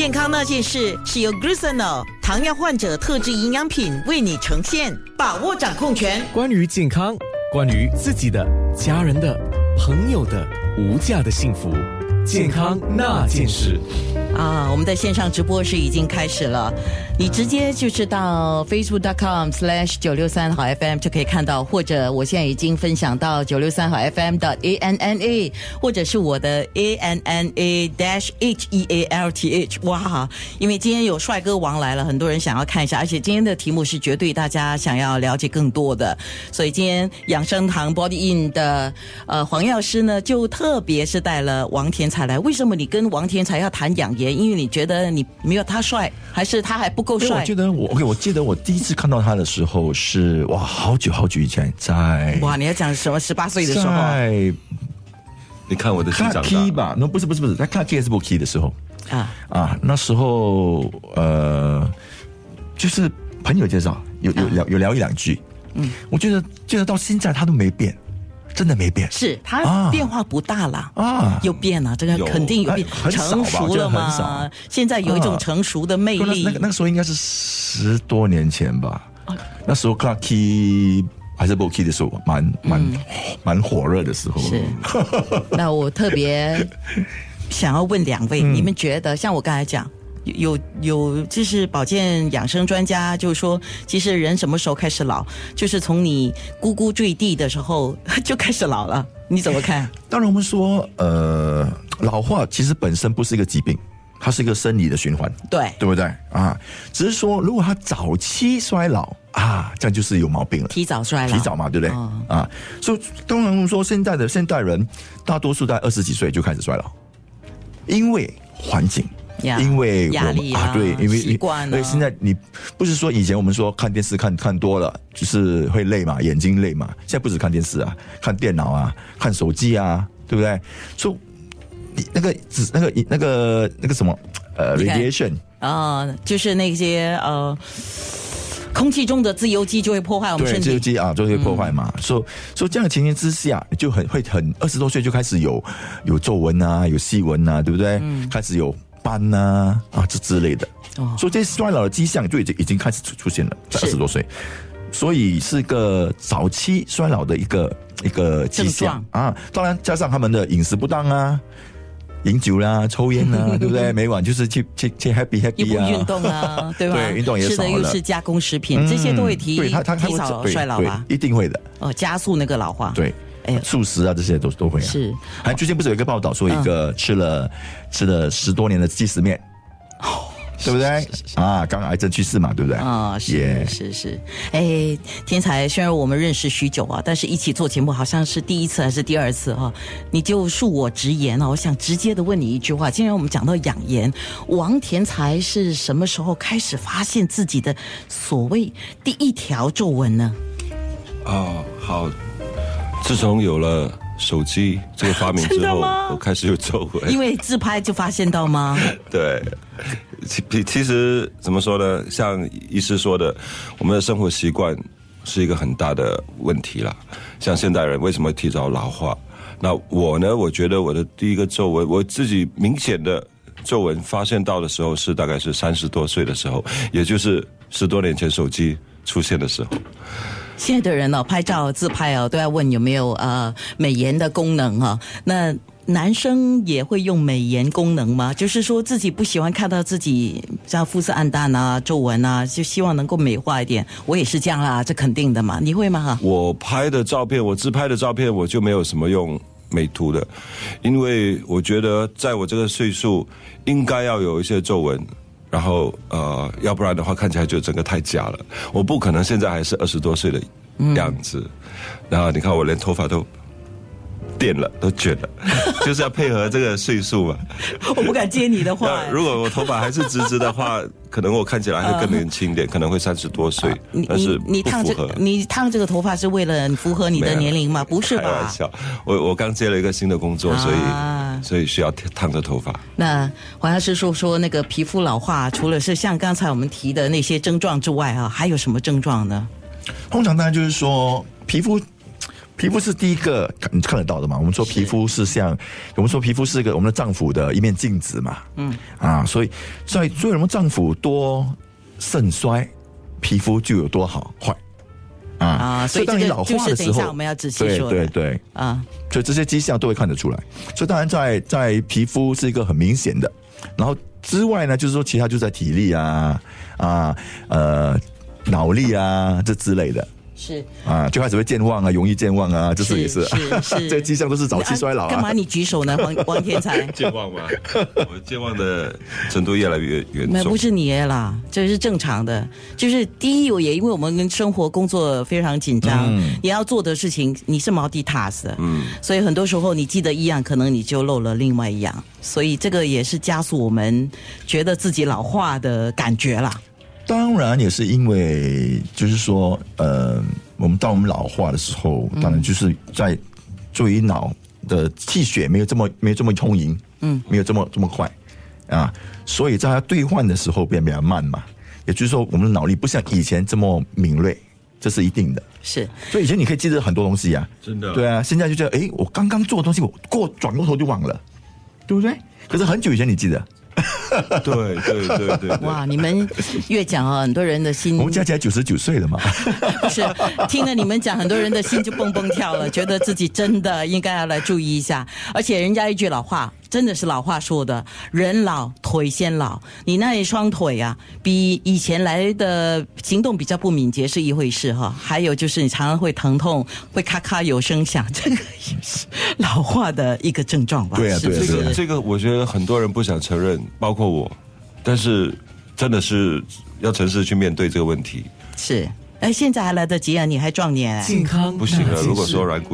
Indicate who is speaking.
Speaker 1: 健康那件事是由 Glucino 糖尿患者特制营养品为你呈现，把握掌控权。
Speaker 2: 关于健康，关于自己的、家人的、朋友的无价的幸福，健康那件事。
Speaker 1: 啊，我们的线上直播是已经开始了，你直接就是到 facebook.com/slash 九六三好 FM 就可以看到，或者我现在已经分享到九六三好 FM 的 A N N A，或者是我的 A N N A dash H E A L T H。哇，因为今天有帅哥王来了，很多人想要看一下，而且今天的题目是绝对大家想要了解更多的，所以今天养生堂 Body In 的呃黄药师呢，就特别是带了王天才来。为什么你跟王天才要谈养颜？因为你觉得你没有他帅，还是他还不够帅？
Speaker 3: 我记得我 OK，我记得我第一次看到他的时候是哇，好久好久以前在
Speaker 1: 哇，你要讲什么？十八岁的时候，
Speaker 3: 在
Speaker 4: 你看我的
Speaker 3: 看
Speaker 4: 长
Speaker 3: Key
Speaker 4: 大，
Speaker 3: 吧？那不是不是不是，在看 K S 不 Key 的时候
Speaker 1: 啊
Speaker 3: 啊，那时候呃，就是朋友介绍，有有聊有聊一两句，嗯，我觉得觉得到现在他都没变，真的没变，
Speaker 1: 是他
Speaker 3: 啊。
Speaker 1: 变化不大了
Speaker 3: 啊。
Speaker 1: 有变了，这个肯定有变成熟了嘛。现在有一种
Speaker 3: 啊
Speaker 1: 成熟的魅力。
Speaker 3: 不那那个那个时候应该是十多年前吧，那时候看 Key 还是不 Key 的时候，蛮蛮蛮火热的时候，
Speaker 1: 是，那我特别想要问两位，你们觉得像我刚才讲。有有有，就是保健养生专家就说，其实人什么时候开始老，就是从你咕咕坠地的时候 就开始老了。你怎么看？
Speaker 3: 当然，我们说，呃，老化其实本身不是一个疾病，它是一个生理的循环，
Speaker 1: 对，
Speaker 3: 对不对啊？只是说，如果他早期衰老啊，这样就是有毛病了。
Speaker 1: 提早衰老，
Speaker 3: 提早嘛，对不对？
Speaker 1: 哦
Speaker 3: 啊，所以当然我们说，现在的现代人大多数在二十几岁就开始衰老，因为环境。
Speaker 1: 呀
Speaker 3: 因为我们
Speaker 1: 压力啊
Speaker 3: 对，因为
Speaker 1: 习惯啊
Speaker 3: 因为现在你不是说以前我们说看电视看看多了就是会累嘛，眼睛累嘛，现在不止看电视啊，看电脑啊，看手机啊，对不对？所以你那个只那个那个那个什么呃 radiation
Speaker 1: 啊、就是那些呃，空气中的自由基就会破坏我们
Speaker 3: 对，
Speaker 1: 身体。
Speaker 3: 自由基啊，就会破坏嘛。所以，所以这样的情形之下，就很会很二十多岁就开始有有皱纹啊，有细纹啊，对不对？开始有斑呐啊这之类的。
Speaker 1: 哦
Speaker 3: 所以这些衰老的迹象就已经已经开始出出现了，在二十多岁，所以是个早期衰老的一个一个迹象啊。当然，加上他们的饮食不当啊。饮酒啦，抽烟啦，对不对？每晚就是去去去 happy happy 啊，
Speaker 1: 不运动啊，对吧？
Speaker 3: 对运动也
Speaker 1: 吃的
Speaker 3: 少了
Speaker 1: 又是加工食品，这些都会提
Speaker 3: 对他他
Speaker 1: 提早衰老吧？
Speaker 3: 一定会的，
Speaker 1: 哦，加速那个老化。，
Speaker 3: 对，
Speaker 1: 哎
Speaker 3: 素食啊这些都都会啊。
Speaker 1: 是
Speaker 3: 还最近不是有一个报道说一个吃了、吃了十多年的即食面，对不对？啊，刚癌症去世嘛，对不对？
Speaker 1: 啊、是是是，哎，天才，虽然我们认识许久啊，但是一起做节目好像是第一次还是第二次哈、你就恕我直言啊，我想直接的问你一句话：既然我们讲到养颜，王天才是什么时候开始发现自己的所谓第一条皱纹呢？
Speaker 4: 哦，好。自从有了手机这个发明之后，我开始有皱纹。
Speaker 1: 因为自拍就发现到吗？
Speaker 4: 对，其其实怎么说呢？像医师说的，我们的生活习惯是一个很大的问题啦。像现代人为什么提早老化？那我呢？我觉得我的第一个皱纹，我自己明显的皱纹发现到的时候是大概是三十多岁的时候，也就是十多年前手机出现的时候。
Speaker 1: 现在的人哦，拍照自拍哦，都要问有没有呃美颜的功能哈、那男生也会用美颜功能吗？就是说自己不喜欢看到自己像肤色暗淡啊、皱纹啊，就希望能够美化一点。我也是这样啦，这肯定的嘛。你会吗？哈，
Speaker 4: 我拍的照片，我自拍的照片，我就没有什么用美图的，因为我觉得在我这个岁数，应该要有一些皱纹，然后呃，要不然的话看起来就整个太假了。我不可能现在还是二十多岁的样子，然后你看我连头发都电了，都卷了，就是要配合这个岁数嘛。
Speaker 1: 我不敢接你的话。
Speaker 4: 如果我头发还是直直的话，可能我看起来会更年轻一点，可能会三十多岁，
Speaker 1: 你你你烫这。你烫这个头发是为了符合你的年龄吗？不是
Speaker 4: 开玩
Speaker 1: 吧？
Speaker 4: 笑，我我刚接了一个新的工作，所以、
Speaker 1: 啊
Speaker 4: 所以需要烫着头发。
Speaker 1: 那黄药师说说那个皮肤老化，除了是像刚才我们提的那些症状之外啊，还有什么症状呢？
Speaker 3: 通常当然就是说皮肤。皮肤是第一个看你看得到的嘛。我们说皮肤是像，我们说皮肤是一个我们的脏腑的一面镜子嘛。嗯啊，所以所以所以我们脏腑多肾衰，皮肤就有多好坏啊。
Speaker 1: 啊，所以
Speaker 3: 当你老化的时候，
Speaker 1: 我们要仔细
Speaker 3: 对对对，
Speaker 1: 啊，
Speaker 3: 所以这些迹象都会看得出来。所以当然在在皮肤是一个很明显的，然后之外呢，就是说其他就在体力啊啊呃脑力啊这之类的。
Speaker 1: 是
Speaker 3: 啊，就开始会健忘啊，容易健忘啊，这是也是，
Speaker 1: 是是
Speaker 3: 这个迹象都是早期衰老啊。
Speaker 1: 干嘛你举手呢，王王天才？
Speaker 4: 健忘吗？我健忘的程度越来越严重
Speaker 1: 那不。是你啦，这是正常的。就是第一，我也因为我们跟生活工作非常紧张，
Speaker 3: 嗯
Speaker 1: 你要做的事情你是 multitask 的，嗯，所以很多时候你记得一样，可能你就漏了另外一样，所以这个也是加速我们觉得自己老化的感觉啦。
Speaker 3: 当然也是因为，就是说，呃，我们当我们老化的时候，当然就是在注意脑的气血没有这么没有这么充盈，嗯，没有这么这么快啊，所以在它兑换的时候变比较慢嘛。也就是说，我们的脑力不像以前这么敏锐，这是一定的。
Speaker 1: 是
Speaker 3: 所以以前你可以记得很多东西啊，
Speaker 4: 真的
Speaker 3: 对啊，现在就觉得，哎，我刚刚做的东西，我过转过头就忘了，对不对？可是很久以前你记得，
Speaker 4: 对对对对对，
Speaker 1: 哇，你们越讲啊，很多人的心
Speaker 3: 我们加起来九十九岁了嘛。
Speaker 1: 不是听了你们讲，很多人的心就蹦蹦跳了，觉得自己真的应该要来注意一下。而且人家一句老话，真的是老话说的，人老腿先老。你那一双腿啊，比以前来的行动比较不敏捷是一回事哈。还有就是你常常会疼痛，会咔咔有声响，这个也是老化的一个症状吧？
Speaker 3: 对啊对啊对啊
Speaker 1: 是？
Speaker 4: 这个这个，我觉得很多人不想承认，包括我，但是真的是要诚实去面对这个问题，
Speaker 1: 是。哎，现在还来得及啊，你还壮年哎。
Speaker 2: 健康
Speaker 4: 不行了。
Speaker 2: 那件
Speaker 4: 如果说软骨。